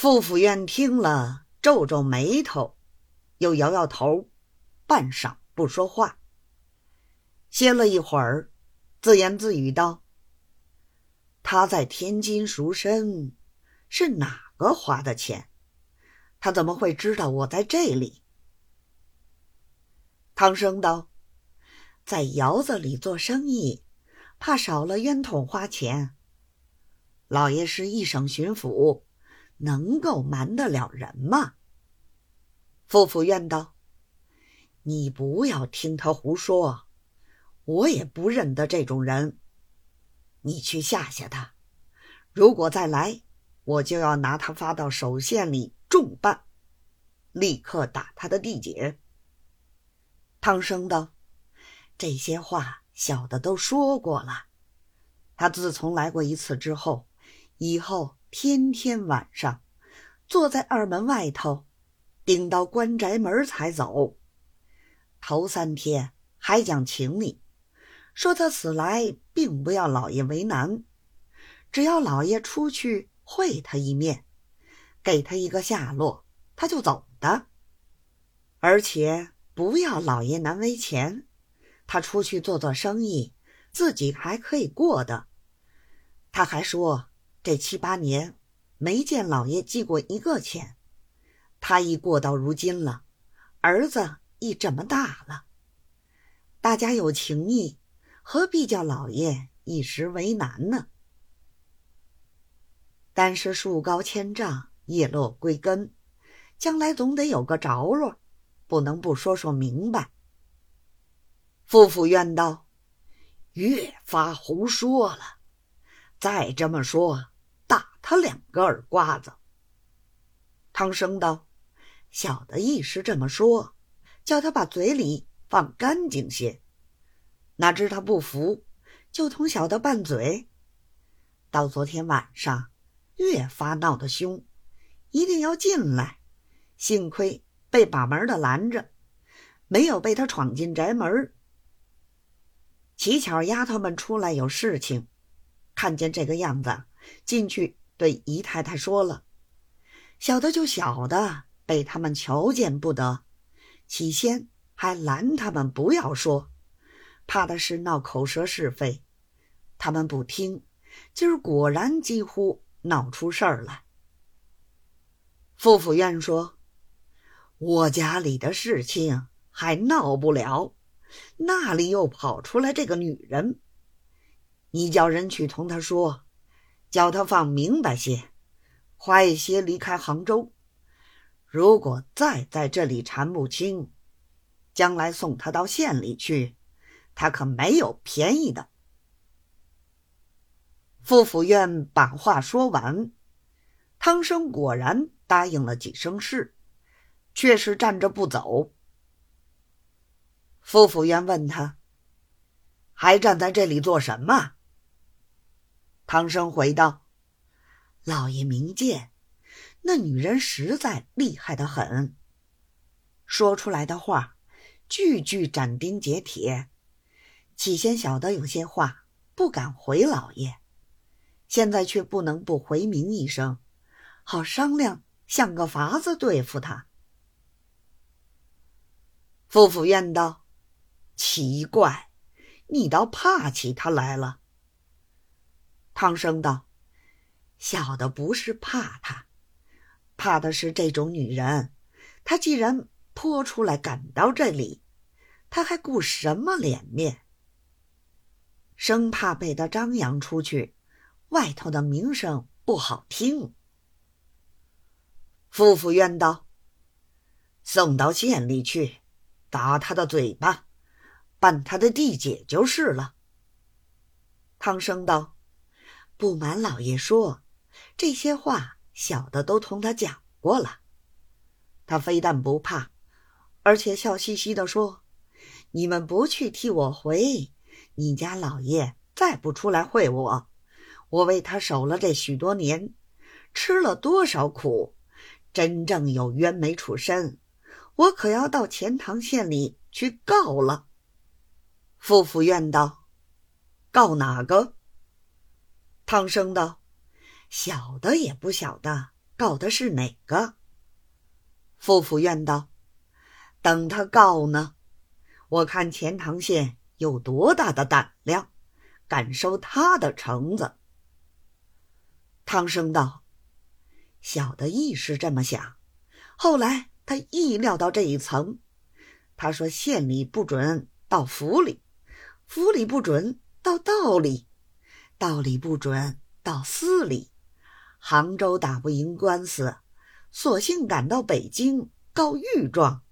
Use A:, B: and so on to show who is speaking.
A: 傅府院听了，皱皱眉头，又摇摇头，半晌不说话。歇了一会儿，自言自语道：“他在天津赎身，是哪个花的钱？他怎么会知道我在这里？”唐生道：“在窑子里做生意，怕少了冤痛花钱。老爷是一省巡抚。”能够瞒得了人吗？傅府院道：“你不要听他胡说，我也不认得这种人。你去吓吓他，如果再来，我就要拿他发到守县里重办，立刻打他的地解。”汤生道：“这些话小的都说过了。他自从来过一次之后，以后。”天天晚上，坐在二门外头，顶到关宅门才走。头三天还讲情理，说他此来并不要老爷为难，只要老爷出去会他一面，给他一个下落，他就走的。而且不要老爷难为钱，他出去做做生意，自己还可以过的。他还说。这七八年没见老爷寄过一个钱，他已过到如今了，儿子已这么大了，大家有情义，何必叫老爷一时为难呢？但是树高千丈，叶落归根，将来总得有个着落，不能不说说明白。夫妇怨道：“越发胡说了，再这么说。”打他两个耳刮子。汤生道：“小的一时这么说，叫他把嘴里放干净些。哪知他不服，就同小的拌嘴。到昨天晚上，越发闹得凶，一定要进来。幸亏被把门的拦着，没有被他闯进宅门。乞巧丫头们出来有事情，看见这个样子，进去。”对姨太太说了，小的就小的，被他们瞧见不得。起先还拦他们不要说，怕的是闹口舌是非。他们不听，今儿果然几乎闹出事儿来。傅府院说：“我家里的事情还闹不了，那里又跑出来这个女人？你叫人去同他说。”叫他放明白些，快些离开杭州。如果再在这里缠不清，将来送他到县里去，他可没有便宜的。傅府院把话说完，汤生果然答应了几声是，却是站着不走。傅府院问他：“还站在这里做什么？”唐生回道：“老爷明鉴，那女人实在厉害的很。说出来的话，句句斩钉截铁。起先晓得有些话不敢回老爷，现在却不能不回明一声，好商量，想个法子对付他。”傅府院道：“奇怪，你倒怕起他来了。”汤生道：“小的不是怕他，怕的是这种女人。她既然泼出来赶到这里，他还顾什么脸面？生怕被他张扬出去，外头的名声不好听。”夫妇怨道：“送到县里去，打他的嘴巴，办他的地解就是了。”汤生道。不瞒老爷说，这些话小的都同他讲过了。他非但不怕，而且笑嘻嘻的说：“你们不去替我回，你家老爷再不出来会我，我为他守了这许多年，吃了多少苦，真正有冤没处身，我可要到钱塘县里去告了。”夫妇怨道：“告哪个？”汤生道：“小的也不晓得，告的是哪个？傅府院道：“等他告呢。我看钱塘县有多大的胆量，敢收他的橙子。”汤生道：“小的亦是这么想。后来他意料到这一层。他说县里不准到府里，府里不准到道里，道理不准到司里。杭州打不赢官司。”索性赶到北京告御状，